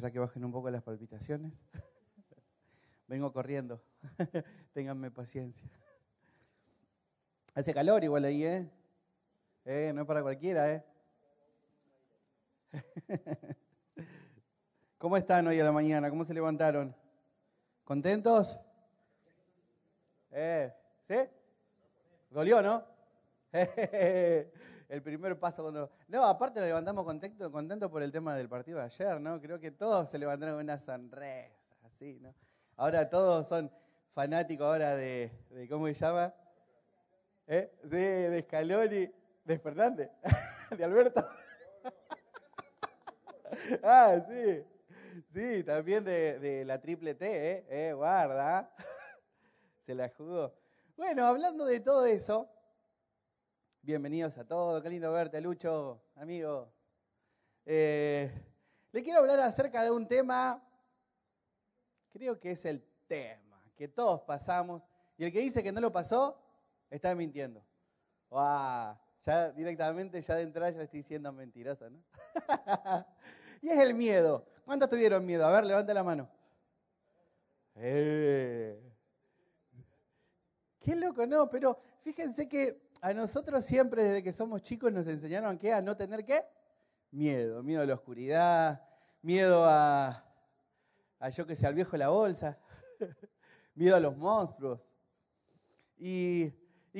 Espera que bajen un poco las palpitaciones. Vengo corriendo. Ténganme paciencia. Hace calor igual ahí, ¿eh? ¿eh? No es para cualquiera, ¿eh? ¿Cómo están hoy a la mañana? ¿Cómo se levantaron? ¿Contentos? ¿Eh? ¿Sí? ¿Dolió, no? El primer paso cuando... No, aparte nos levantamos contento, contento por el tema del partido de ayer, ¿no? Creo que todos se levantaron con una sonrisa, así, ¿no? Ahora todos son fanáticos ahora de, ¿cómo se llama? ¿Eh? De, de Scaloni, de Fernández, de Alberto. ah, sí. Sí, también de, de, la triple T, ¿eh? ¿eh? Guarda. Se la jugó. Bueno, hablando de todo eso, Bienvenidos a todos, qué lindo verte, Lucho, amigo. Eh, le quiero hablar acerca de un tema, creo que es el tema que todos pasamos, y el que dice que no lo pasó, está mintiendo. Ya directamente, ya de entrada, ya estoy diciendo mentiroso, ¿no? y es el miedo. ¿Cuántos tuvieron miedo? A ver, levante la mano. Eh. Qué loco, no, pero fíjense que a nosotros siempre desde que somos chicos nos enseñaron que a no tener qué? Miedo, miedo a la oscuridad, miedo a, a yo que sé, al viejo de la bolsa, miedo a los monstruos. Y,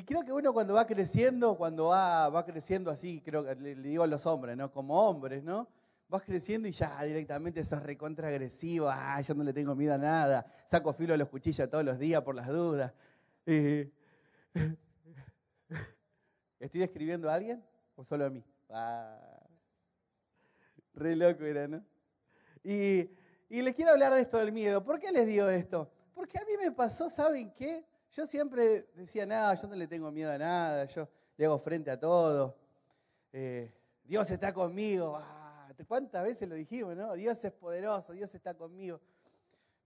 creo que uno cuando va creciendo, cuando va, va creciendo así, creo que le, digo a los hombres, ¿no? Como hombres, ¿no? Vas creciendo y ya directamente sos recontra agresivo, ah, yo no le tengo miedo a nada, saco filo a los cuchillos todos los días por las dudas. ¿Estoy escribiendo a alguien o solo a mí? Ah, re loco era, ¿no? Y, les quiero hablar de esto del miedo. ¿Por qué les digo esto? Porque a mí me pasó, ¿saben qué? Yo siempre decía, nada, yo no le tengo miedo a nada, yo le hago frente a todo. Eh, Dios está conmigo. Ah, ¿Cuántas veces lo dijimos, no? Dios es poderoso, Dios está conmigo.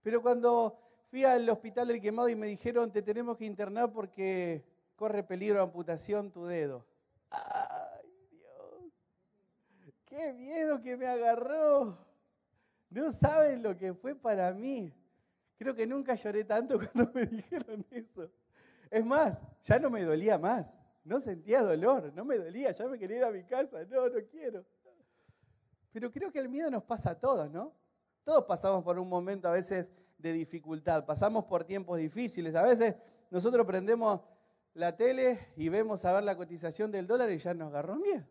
Pero cuando fui al hospital del quemado y me dijeron, te tenemos que internar porque corre peligro de amputación tu dedo. ¡Ay, Dios! ¡Qué miedo que me agarró! No saben lo que fue para mí. Creo que nunca lloré tanto cuando me dijeron eso. Es más, ya no me dolía más. No sentía dolor, no me dolía, ya me quería ir a mi casa. No, no quiero. Pero creo que el miedo nos pasa a todos, ¿no? Todos pasamos por un momento a veces de dificultad, pasamos por tiempos difíciles. A veces nosotros prendemos la tele y vemos a ver la cotización del dólar y ya nos agarró miedo.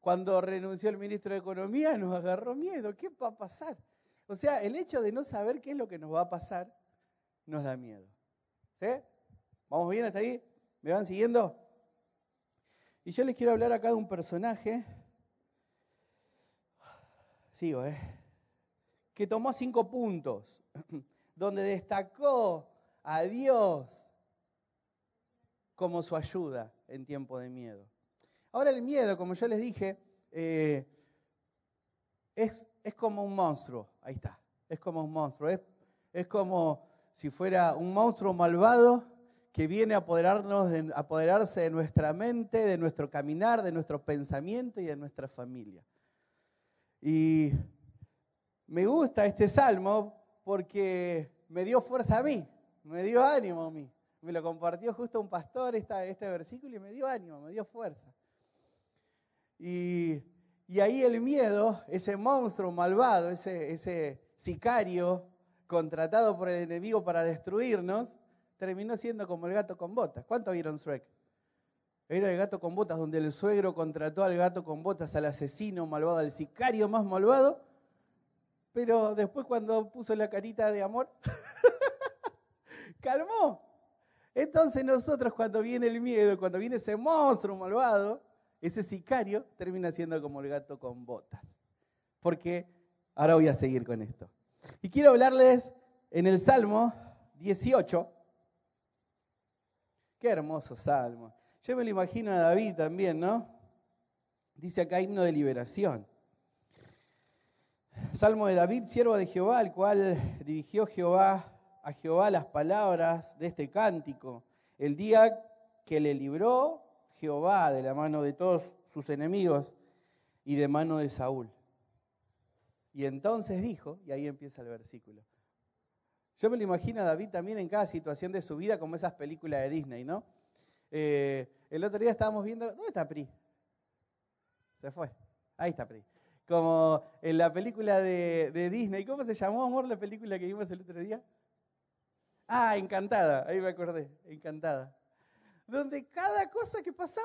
Cuando renunció el ministro de Economía nos agarró miedo. ¿Qué va a pasar? O sea, el hecho de no saber qué es lo que nos va a pasar nos da miedo. ¿Sí? ¿Vamos bien hasta ahí? ¿Me van siguiendo? Y yo les quiero hablar acá de un personaje. Sigo, ¿eh? Que tomó cinco puntos, donde destacó a Dios como su ayuda en tiempo de miedo. Ahora el miedo, como yo les dije, eh, es, es, como un monstruo, ahí está, es como un monstruo, es, es como si fuera un monstruo malvado que viene a apoderarnos de, apoderarse de nuestra mente, de nuestro caminar, de nuestro pensamiento y de nuestra familia. Y me gusta este salmo porque me dio fuerza a mí, me dio ánimo a mí me lo compartió justo un pastor este versículo y me dio ánimo, me dio fuerza. Y, ahí el miedo, ese monstruo malvado, ese, ese sicario contratado por el enemigo para destruirnos, terminó siendo como el gato con botas. ¿Cuánto vieron Shrek? Era el gato con botas, donde el suegro contrató al gato con botas, al asesino malvado, al sicario más malvado, pero después cuando puso la carita de amor, calmó. Entonces nosotros cuando viene el miedo, cuando viene ese monstruo malvado, ese sicario termina siendo como el gato con botas. Porque ahora voy a seguir con esto. Y quiero hablarles en el Salmo 18. Qué hermoso salmo. Yo me lo imagino a David también, ¿no? Dice acá himno de liberación. Salmo de David, siervo de Jehová, al cual dirigió Jehová a Jehová las palabras de este cántico, el día que le libró Jehová de la mano de todos sus enemigos y de mano de Saúl. Y entonces dijo, y ahí empieza el versículo. Yo me lo imagino a David también en cada situación de su vida, como esas películas de Disney, ¿no? Eh, el otro día estábamos viendo, ¿dónde está Pri? Se fue. Ahí está Pri. Como en la película de, de Disney, ¿cómo se llamó, amor, la película que vimos el otro día? Ah, Encantada, ahí me acordé, Encantada. Donde cada cosa que pasaba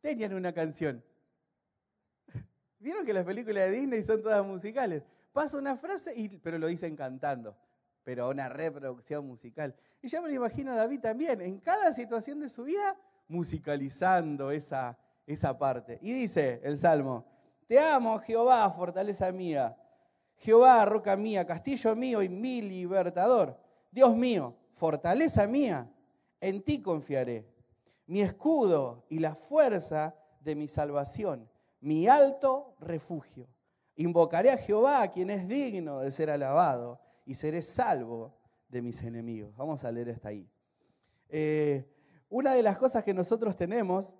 tenían una canción. Vieron que las películas de Disney son todas musicales. Pasa una frase, pero lo dicen cantando, pero una reproducción musical. Y yo me lo imagino a David también, en cada situación de su vida, musicalizando esa, esa parte. Y dice el Salmo, te amo Jehová, fortaleza mía, Jehová, roca mía, castillo mío y mi libertador. Dios mío, fortaleza mía, en ti confiaré, mi escudo y la fuerza de mi salvación mi alto refugio. Invocaré a Jehová, quien es digno de ser alabado, y seré salvo de mis enemigos. Vamos a leer hasta ahí. Eh, una de las cosas que nosotros tenemos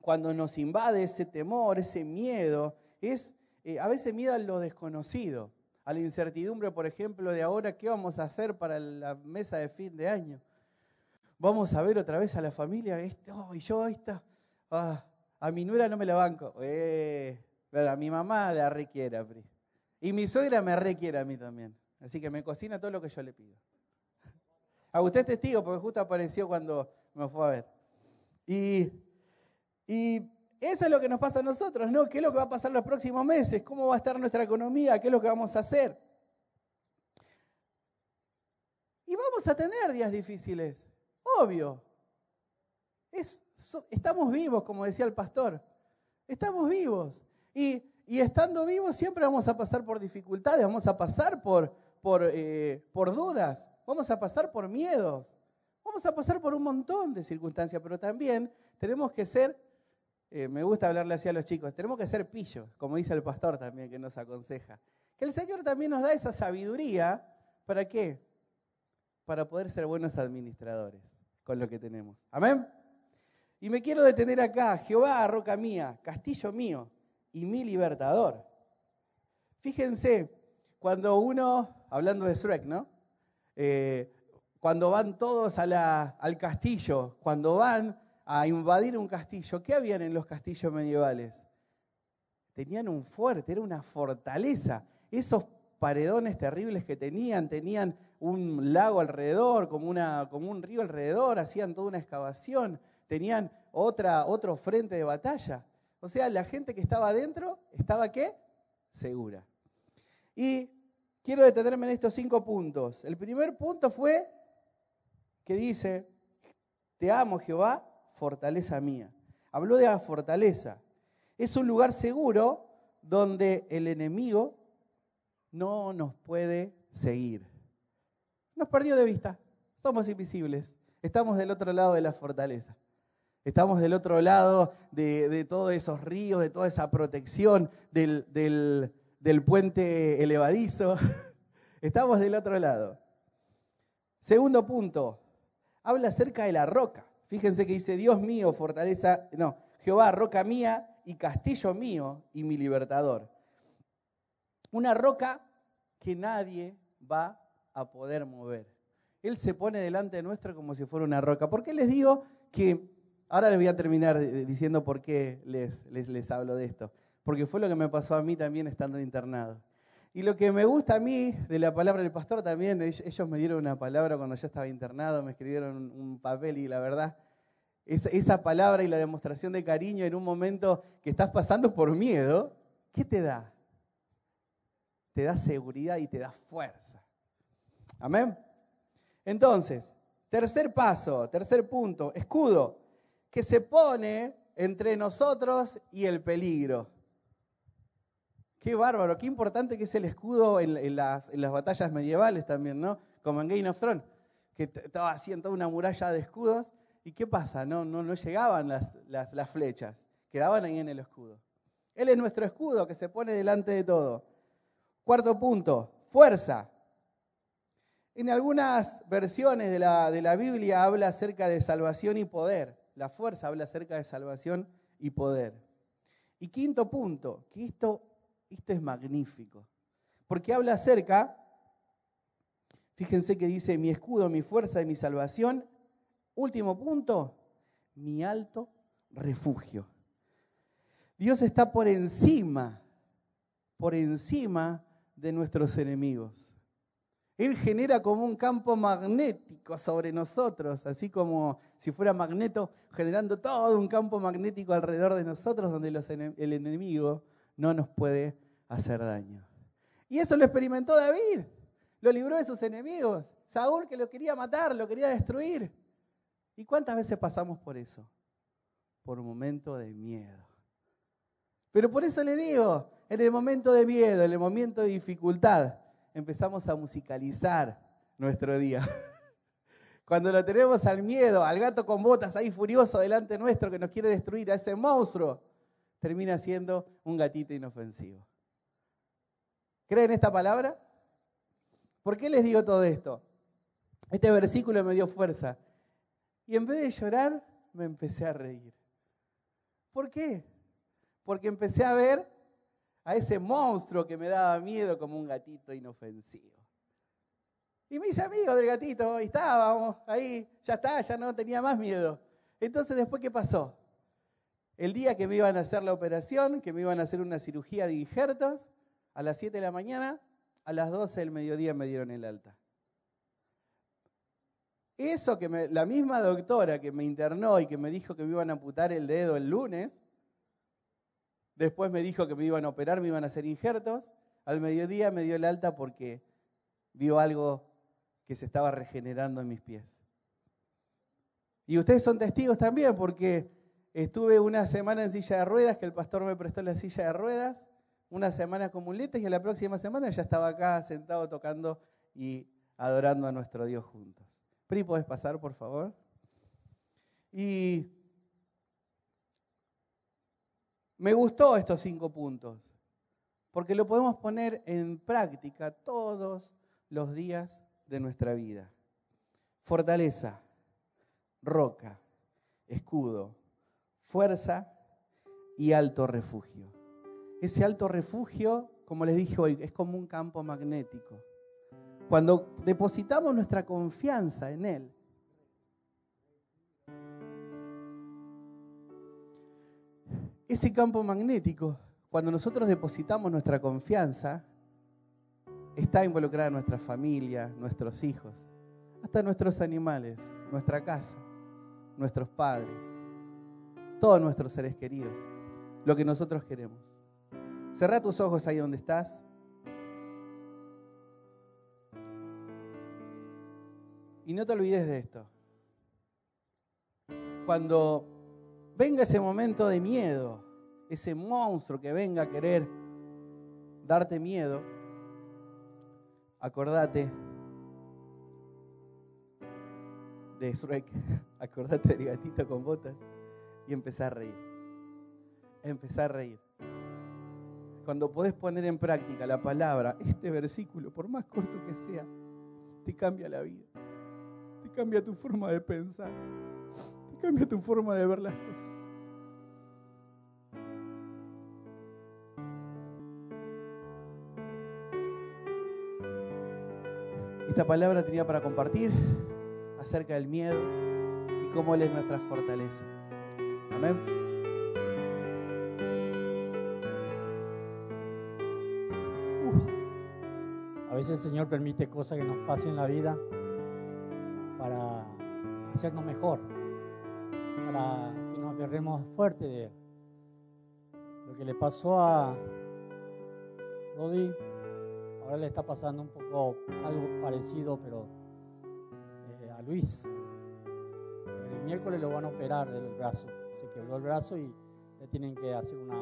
cuando nos invade ese temor, ese miedo, es eh, a veces miedo a lo desconocido, a la incertidumbre, por ejemplo, de ahora, ¿qué vamos a hacer para la mesa de fin de año? Vamos a ver otra vez a la familia, este, oh, y yo esta, ah, a mi nuera no me la banco. Eh, pero a mi mamá la requiere, Pri. Y mi suegra me requiere a mí también. Así que me cocina todo lo que yo le pido. A usted es testigo, porque justo apareció cuando me fue a ver. Y, y eso es lo que nos pasa a nosotros, ¿no? ¿Qué es lo que va a pasar los próximos meses? ¿Cómo va a estar nuestra economía? ¿Qué es lo que vamos a hacer? Y vamos a tener días difíciles, obvio. Es, estamos vivos, como decía el pastor. Estamos vivos. Y, estando vivos siempre vamos a pasar por dificultades, vamos a pasar por, por, eh, por dudas, vamos a pasar por miedos, vamos a pasar por un montón de circunstancias, pero también tenemos que ser, eh, me gusta hablarle así a los chicos, tenemos que ser pillos, como dice el pastor también que nos aconseja. Que el Señor también nos da esa sabiduría, ¿para qué? Para poder ser buenos administradores con lo que tenemos. Amén. Y me quiero detener acá, Jehová, roca mía, castillo mío y mi libertador. Fíjense, cuando uno, hablando de Shrek, ¿no? Eh, cuando van todos al castillo, cuando van a invadir un castillo, ¿qué habían en los castillos medievales? Tenían un fuerte, era una fortaleza. Esos paredones terribles que tenían, tenían un lago alrededor, como, una, como un río alrededor, hacían toda una excavación tenían otra, otro frente de batalla. O sea, la gente que estaba adentro estaba qué? Segura. Y quiero detenerme en estos cinco puntos. El primer punto fue que dice, te amo Jehová, fortaleza mía. Habló de la fortaleza. Es un lugar seguro donde el enemigo no nos puede seguir. Nos perdió de vista, somos invisibles, estamos del otro lado de la fortaleza. Estamos del otro lado de, todos esos ríos, de toda esa protección del, del puente elevadizo. Estamos del otro lado. Segundo punto, habla acerca de la roca. Fíjense que dice, Dios mío, fortaleza, no, Jehová, roca mía y castillo mío y mi libertador. Una roca que nadie va a poder mover. Él se pone delante de nuestro como si fuera una roca. ¿Por qué les digo que Ahora les voy a terminar diciendo por qué les, les, hablo de esto. Porque fue lo que me pasó a mí también estando internado. Y lo que me gusta a mí de la palabra del pastor también, ellos me dieron una palabra cuando yo estaba internado, me escribieron un papel y la verdad, esa, palabra y la demostración de cariño en un momento que estás pasando por miedo, ¿qué te da? Te da seguridad y te da fuerza. Amén. Entonces, tercer paso, tercer punto, escudo que se pone entre nosotros y el peligro. Qué bárbaro, qué importante que es el escudo en, las, batallas medievales también, ¿no? Como en Game of Thrones, que estaba haciendo una muralla de escudos. ¿Y qué pasa? No, no, no llegaban las, las, las flechas, quedaban ahí en el escudo. Él es nuestro escudo que se pone delante de todo. Cuarto punto, fuerza. En algunas versiones de la, de la Biblia habla acerca de salvación y poder la fuerza habla acerca de salvación y poder. Y quinto punto, que esto, esto es magnífico. porque habla acerca, fíjense que dice, mi escudo, mi fuerza y mi salvación. Último punto, mi alto refugio. Dios está por encima, por encima de nuestros enemigos. Él genera como un campo magnético sobre nosotros, así como si fuera magneto, generando todo un campo magnético alrededor de nosotros donde el enemigo no nos puede hacer daño. Y eso lo experimentó David, lo libró de sus enemigos. Saúl que lo quería matar, lo quería destruir. ¿Y cuántas veces pasamos por eso? Por un momento de miedo. Pero por eso le digo, en el momento de miedo, en el momento de dificultad, empezamos a musicalizar nuestro día. Cuando lo tenemos al miedo, al gato con botas ahí furioso delante nuestro que nos quiere destruir, a ese monstruo, termina siendo un gatito inofensivo. ¿Creen esta palabra? ¿Por qué les digo todo esto? Este versículo me dio fuerza. Y en vez de llorar, me empecé a reír. ¿Por qué? Porque empecé a ver a ese monstruo que me daba miedo como un gatito inofensivo. Y me hice amigo del gatito, y estábamos ahí, ya está, ya no tenía más miedo. Entonces, después, ¿qué pasó? El día que me iban a hacer la operación, que me iban a hacer una cirugía de injertos, a las 7 de la mañana, a las 12 del mediodía me dieron el alta. Eso que me, la misma doctora que me internó y que me dijo que me iban a amputar el dedo el lunes, Después me dijo que me iban a operar, me iban a hacer injertos. Al mediodía me dio el alta porque vio algo que se estaba regenerando en mis pies. Y ustedes son testigos también porque estuve una semana en silla de ruedas, que el pastor me prestó la silla de ruedas, una semana con muletas y la próxima semana ya estaba acá sentado tocando y adorando a nuestro Dios juntos. Pri, ¿puedes pasar, por favor? Y Me gustó estos cinco puntos, porque lo podemos poner en práctica todos los días de nuestra vida. Fortaleza, roca, escudo, fuerza y alto refugio. Ese alto refugio, como les dije hoy, es como un campo magnético. Cuando depositamos nuestra confianza en Él, ese campo magnético, cuando nosotros depositamos nuestra confianza, está involucrada nuestra familia, nuestros hijos, hasta nuestros animales, nuestra casa, nuestros padres, todos nuestros seres queridos, lo que nosotros queremos. Cerra tus ojos ahí donde estás. Y no te olvides de esto. Cuando venga ese momento de miedo, ese monstruo que venga a querer darte miedo, acordate de Shrek, acordate del gatito con botas y empezar a reír. Empezar a reír. Cuando podés poner en práctica la palabra, este versículo, por más corto que sea, te cambia la vida. Te cambia tu forma de pensar. Te cambia tu forma de ver las cosas. Esta palabra tenía para compartir acerca del miedo y cómo Él es nuestra fortaleza. Amén. Veces el Señor permite cosas que nos pasen en la vida para hacernos mejor, para que nos agarremos fuerte de Él. Lo que le pasó a Rodi le está pasando un poco algo parecido, pero eh, a Luis. El miércoles lo van a operar del brazo. Se quebró el brazo y le tienen que hacer una.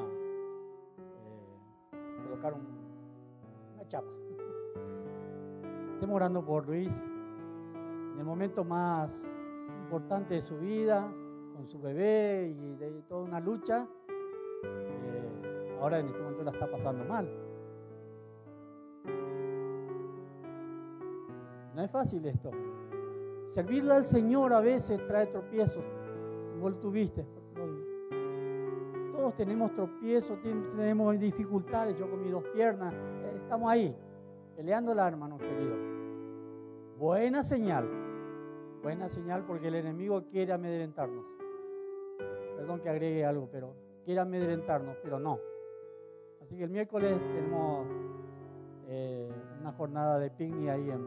Eh, colocar una chapa. Estemos orando por Luis. En el momento más importante de su vida, con su bebé y de toda una lucha, eh, ahora en este momento la está pasando mal. No es fácil esto. Servirle al Señor a veces trae tropiezos. Igual tuviste. Todos tenemos tropiezos, tenemos dificultades. Yo con mis dos piernas, eh, estamos ahí. peleándola, hermano querido. Buena señal, buena señal porque el enemigo quiere amedrentarnos. Perdón que agregue algo, pero quiere amedrentarnos, pero no. Así que el miércoles tenemos eh, una jornada de picnic ahí en,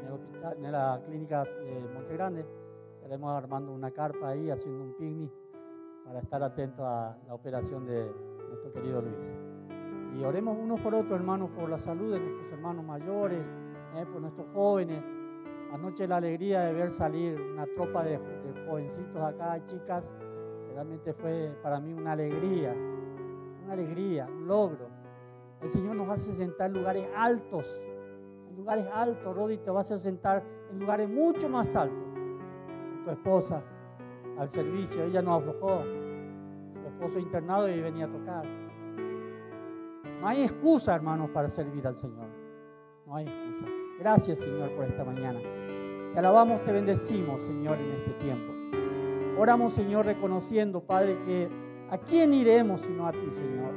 en, el hospital, en la clínica de Montegrande. Estaremos armando una carpa ahí, haciendo un picnic para estar atentos a la operación de nuestro querido Luis. Y oremos unos por otros, hermanos, por la salud de nuestros hermanos mayores, eh, por nuestros jóvenes. Anoche la alegría de ver salir una tropa de, de jovencitos acá, chicas, realmente fue para mí una alegría, una alegría, un logro. El Señor nos hace sentar en lugares altos, en lugares altos. Rodi te va a hacer sentar en lugares mucho más altos. Tu esposa al servicio, ella nos aflojó. Su esposo internado y venía a tocar. No hay excusa, hermanos, para servir al Señor. No hay excusa. Gracias, Señor, por esta mañana. Te alabamos, te bendecimos, Señor, en este tiempo. Oramos, Señor, reconociendo, Padre, que a quién iremos sino a ti, Señor.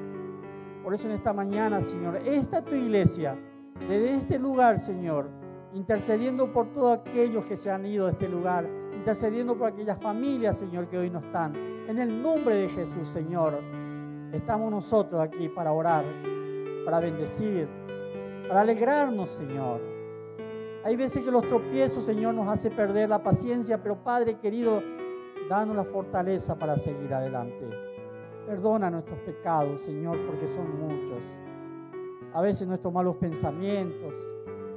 Por eso en esta mañana, Señor, esta es tu iglesia, desde este lugar, Señor, intercediendo por todos aquellos que se han ido de este lugar, intercediendo por aquellas familias, Señor, que hoy no están. En el nombre de Jesús, Señor, estamos nosotros aquí para orar, para bendecir, para alegrarnos, Señor. Hay veces que los tropiezos, Señor, nos hace perder la paciencia, pero Padre querido, danos la fortaleza para seguir adelante. Perdona nuestros pecados, Señor, porque son muchos. A veces nuestros malos pensamientos,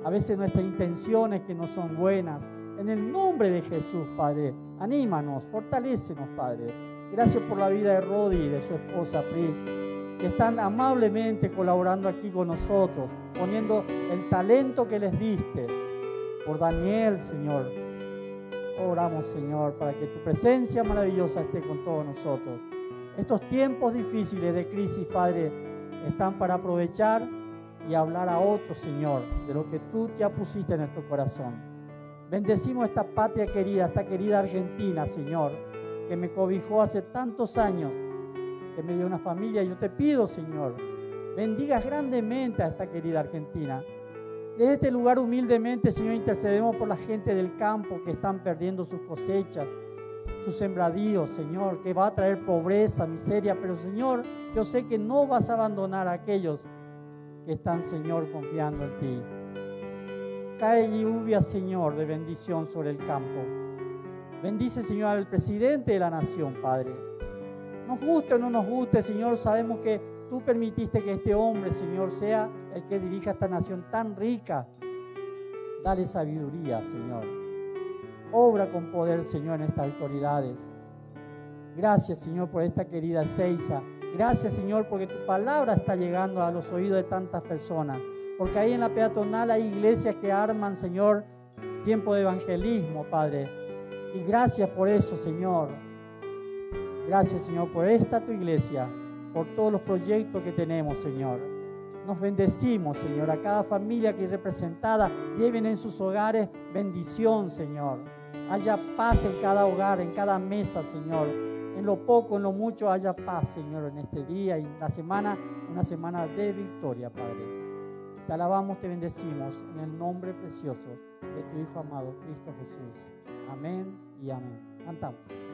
a veces nuestras intenciones que no son buenas. En el nombre de Jesús, Padre, anímanos, fortalécenos, Padre. Gracias por la vida de Rodi y de su esposa Pri, que están amablemente colaborando aquí con nosotros, poniendo el talento que les diste. Por Daniel, Señor. Oramos, Señor, para que tu presencia maravillosa esté con todos nosotros. Estos tiempos difíciles de crisis, Padre, están para aprovechar y hablar a otros, Señor, de lo que tú ya pusiste en nuestro corazón. Bendecimos esta patria querida, esta querida Argentina, Señor, que me cobijó hace tantos años, que me dio una familia. Yo te pido, Señor, bendigas grandemente a esta querida Argentina. Desde este lugar humildemente, Señor, intercedemos por la gente del campo que están perdiendo sus cosechas, sus sembradíos, Señor, que va a traer pobreza, miseria, pero Señor, yo sé que no vas a abandonar a aquellos que están, Señor, confiando en ti. Cae lluvia, Señor, de bendición sobre el campo. Bendice, Señor, al presidente de la nación, Padre. Nos guste o no nos guste, Señor, sabemos que tú permitiste que este hombre, Señor, sea el que dirija esta nación tan rica. Dale sabiduría, Señor. Obra con poder, Señor, en estas autoridades. Gracias, Señor, por esta querida Seiza. Gracias, Señor, porque tu palabra está llegando a los oídos de tantas personas. Porque ahí en la peatonal hay iglesias que arman, Señor, tiempo de evangelismo, Padre. Y gracias por eso, Señor. Gracias, Señor, por esta tu iglesia, por todos los proyectos que tenemos, Señor. Nos bendecimos, Señor, a cada familia que es representada. Lleven en sus hogares bendición, Señor. Haya paz en cada hogar, en cada mesa, Señor. En lo poco, en lo mucho, haya paz, Señor, en este día y en la semana, una semana de victoria, Padre. Te alabamos, te bendecimos en el nombre precioso de tu Hijo amado, Cristo Jesús. Amén y amén. Cantamos.